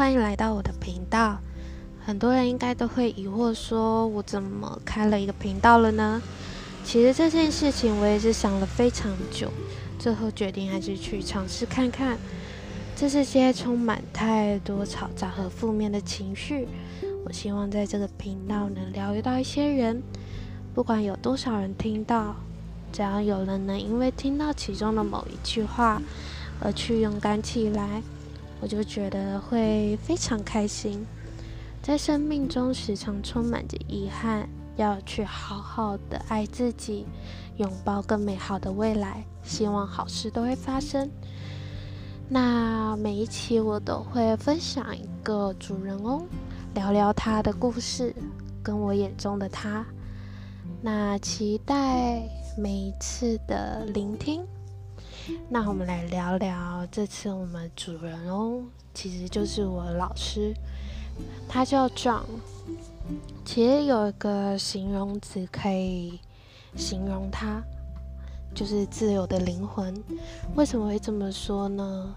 欢迎来到我的频道。很多人应该都会疑惑，说我怎么开了一个频道了呢？其实这件事情我也是想了非常久，最后决定还是去尝试看看。这是些充满太多嘈杂和负面的情绪。我希望在这个频道能疗愈到一些人，不管有多少人听到，只要有人能因为听到其中的某一句话而去勇敢起来。我就觉得会非常开心，在生命中时常充满着遗憾，要去好好的爱自己，拥抱更美好的未来，希望好事都会发生。那每一期我都会分享一个主人翁，聊聊他的故事，跟我眼中的他。那期待每一次的聆听。那我们来聊聊这次我们主人哦，其实就是我老师，他叫 John。其实有一个形容词可以形容他，就是自由的灵魂。为什么会这么说呢？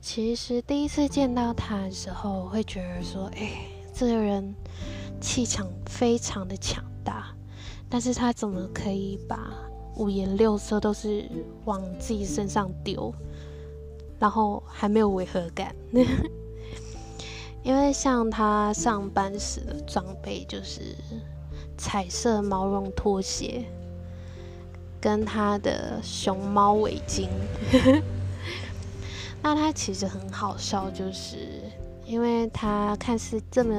其实第一次见到他的时候，会觉得说，哎，这个人气场非常的强大，但是他怎么可以把五颜六色都是往自己身上丢，然后还没有违和感。因为像他上班时的装备就是彩色毛绒拖鞋，跟他的熊猫围巾。那他其实很好笑，就是。因为他看似这么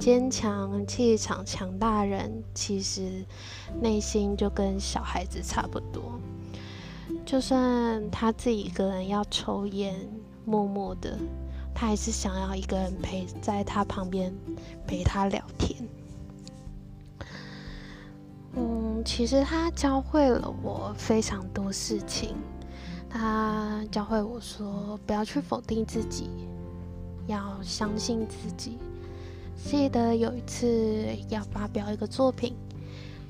坚强、气场强大人，其实内心就跟小孩子差不多。就算他自己一个人要抽烟，默默的，他还是想要一个人陪在他旁边，陪他聊天。嗯，其实他教会了我非常多事情。他教会我说，不要去否定自己。要相信自己。记得有一次要发表一个作品，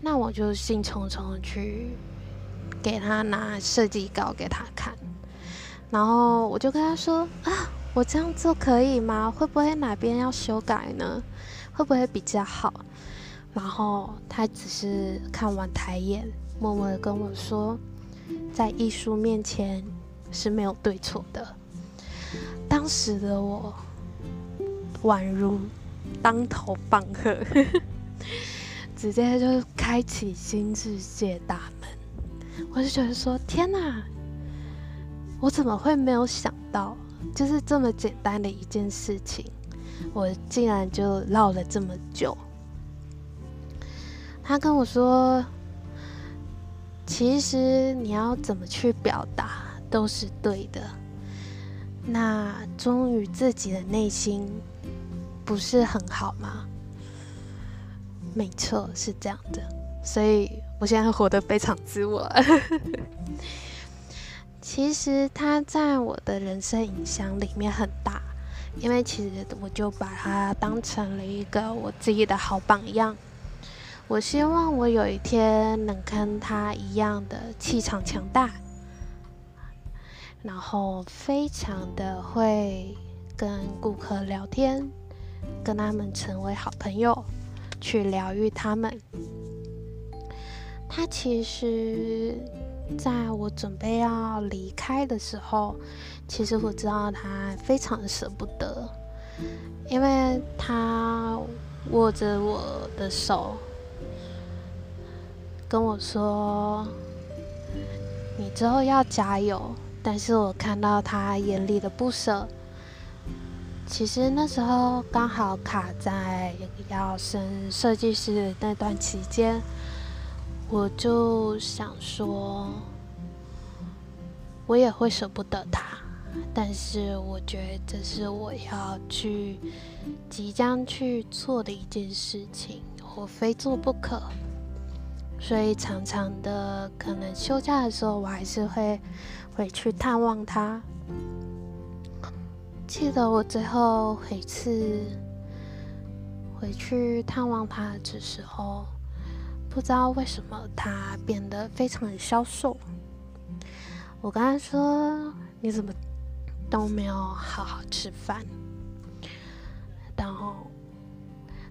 那我就兴冲冲去给他拿设计稿给他看，然后我就跟他说：“啊，我这样做可以吗？会不会哪边要修改呢？会不会比较好？”然后他只是看完台演，默默的跟我说：“在艺术面前是没有对错的。”当时的我宛如当头棒喝，直接就开启新世界大门。我就觉得说：天哪，我怎么会没有想到，就是这么简单的一件事情，我竟然就绕了这么久。他跟我说：其实你要怎么去表达都是对的。那忠于自己的内心，不是很好吗？没错，是这样的。所以我现在活得非常自我。其实他在我的人生影响里面很大，因为其实我就把他当成了一个我自己的好榜样。我希望我有一天能跟他一样的气场强大。然后非常的会跟顾客聊天，跟他们成为好朋友，去疗愈他们。他其实在我准备要离开的时候，其实我知道他非常舍不得，因为他握着我的手，跟我说：“你之后要加油。”但是我看到他眼里的不舍，其实那时候刚好卡在要升设计师的那段期间，我就想说，我也会舍不得他，但是我觉得这是我要去即将去做的一件事情，我非做不可。所以常常的，可能休假的时候，我还是会回去探望他。记得我最后一次回去探望他的时候，不知道为什么他变得非常的消瘦。我跟他说：“你怎么都没有好好吃饭？”然后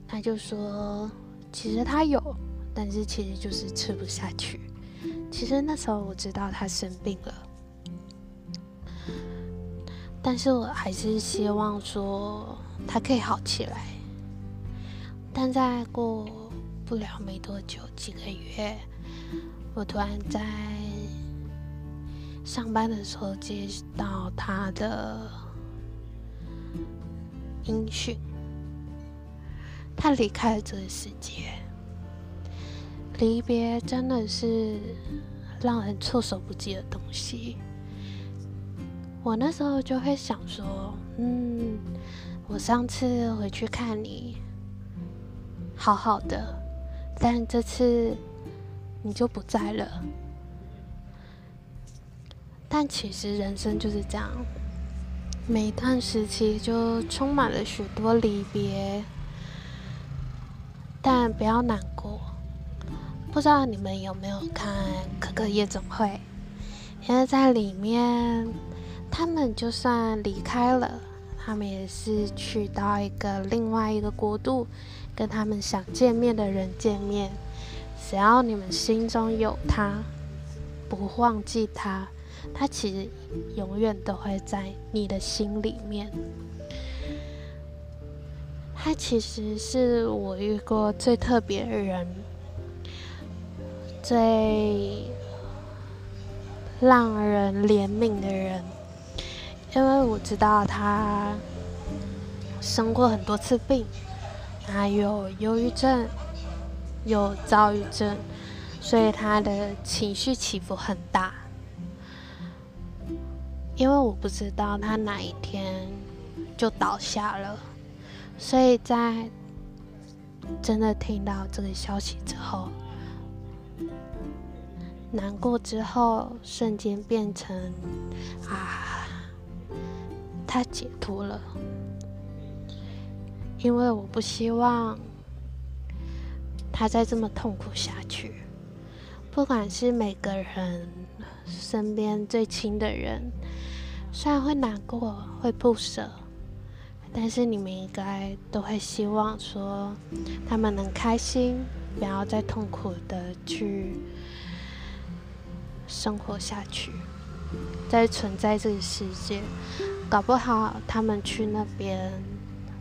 他就说，其实他有，但是其实就是吃不下去。其实那时候我知道他生病了，但是我还是希望说他可以好起来。但在过不了没多久，几个月，我突然在上班的时候接到他的音讯。他离开了这个世界，离别真的是让人措手不及的东西。我那时候就会想说，嗯，我上次回去看你，好好的，但这次你就不在了。但其实人生就是这样，每一段时期就充满了许多离别。但不要难过。不知道你们有没有看《可可夜总会》？因为在里面，他们就算离开了，他们也是去到一个另外一个国度，跟他们想见面的人见面。只要你们心中有他，不忘记他，他其实永远都会在你的心里面。他其实是我遇过最特别的人，最让人怜悯的人，因为我知道他生过很多次病，他有忧郁症，有躁郁症，所以他的情绪起伏很大。因为我不知道他哪一天就倒下了。所以在真的听到这个消息之后，难过之后，瞬间变成啊，他解脱了。因为我不希望他再这么痛苦下去。不管是每个人身边最亲的人，虽然会难过，会不舍。但是你们应该都会希望说，他们能开心，不要再痛苦的去生活下去，在存在这个世界。搞不好他们去那边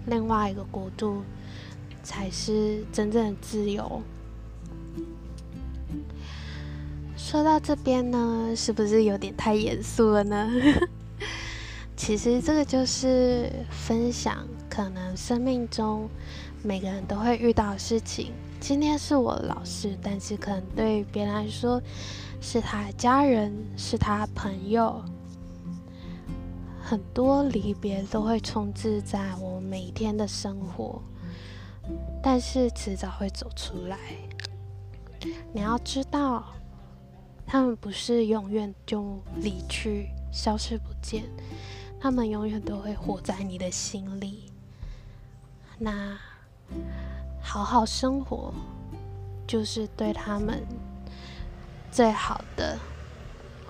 另外一个国度，才是真正的自由。说到这边呢，是不是有点太严肃了呢？其实这个就是分享，可能生命中每个人都会遇到的事情。今天是我老师，但是可能对别人来说是他家人，是他朋友。很多离别都会充斥在我每天的生活，但是迟早会走出来。你要知道，他们不是永远就离去、消失不见。他们永远都会活在你的心里。那好好生活，就是对他们最好的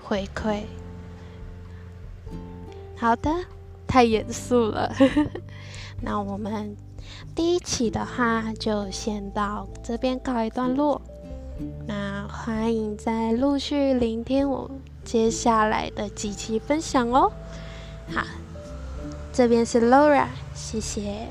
回馈。好的，太严肃了。那我们第一期的话就先到这边告一段落。那欢迎再陆续聆听我接下来的几期分享哦。好，这边是 Laura，谢谢。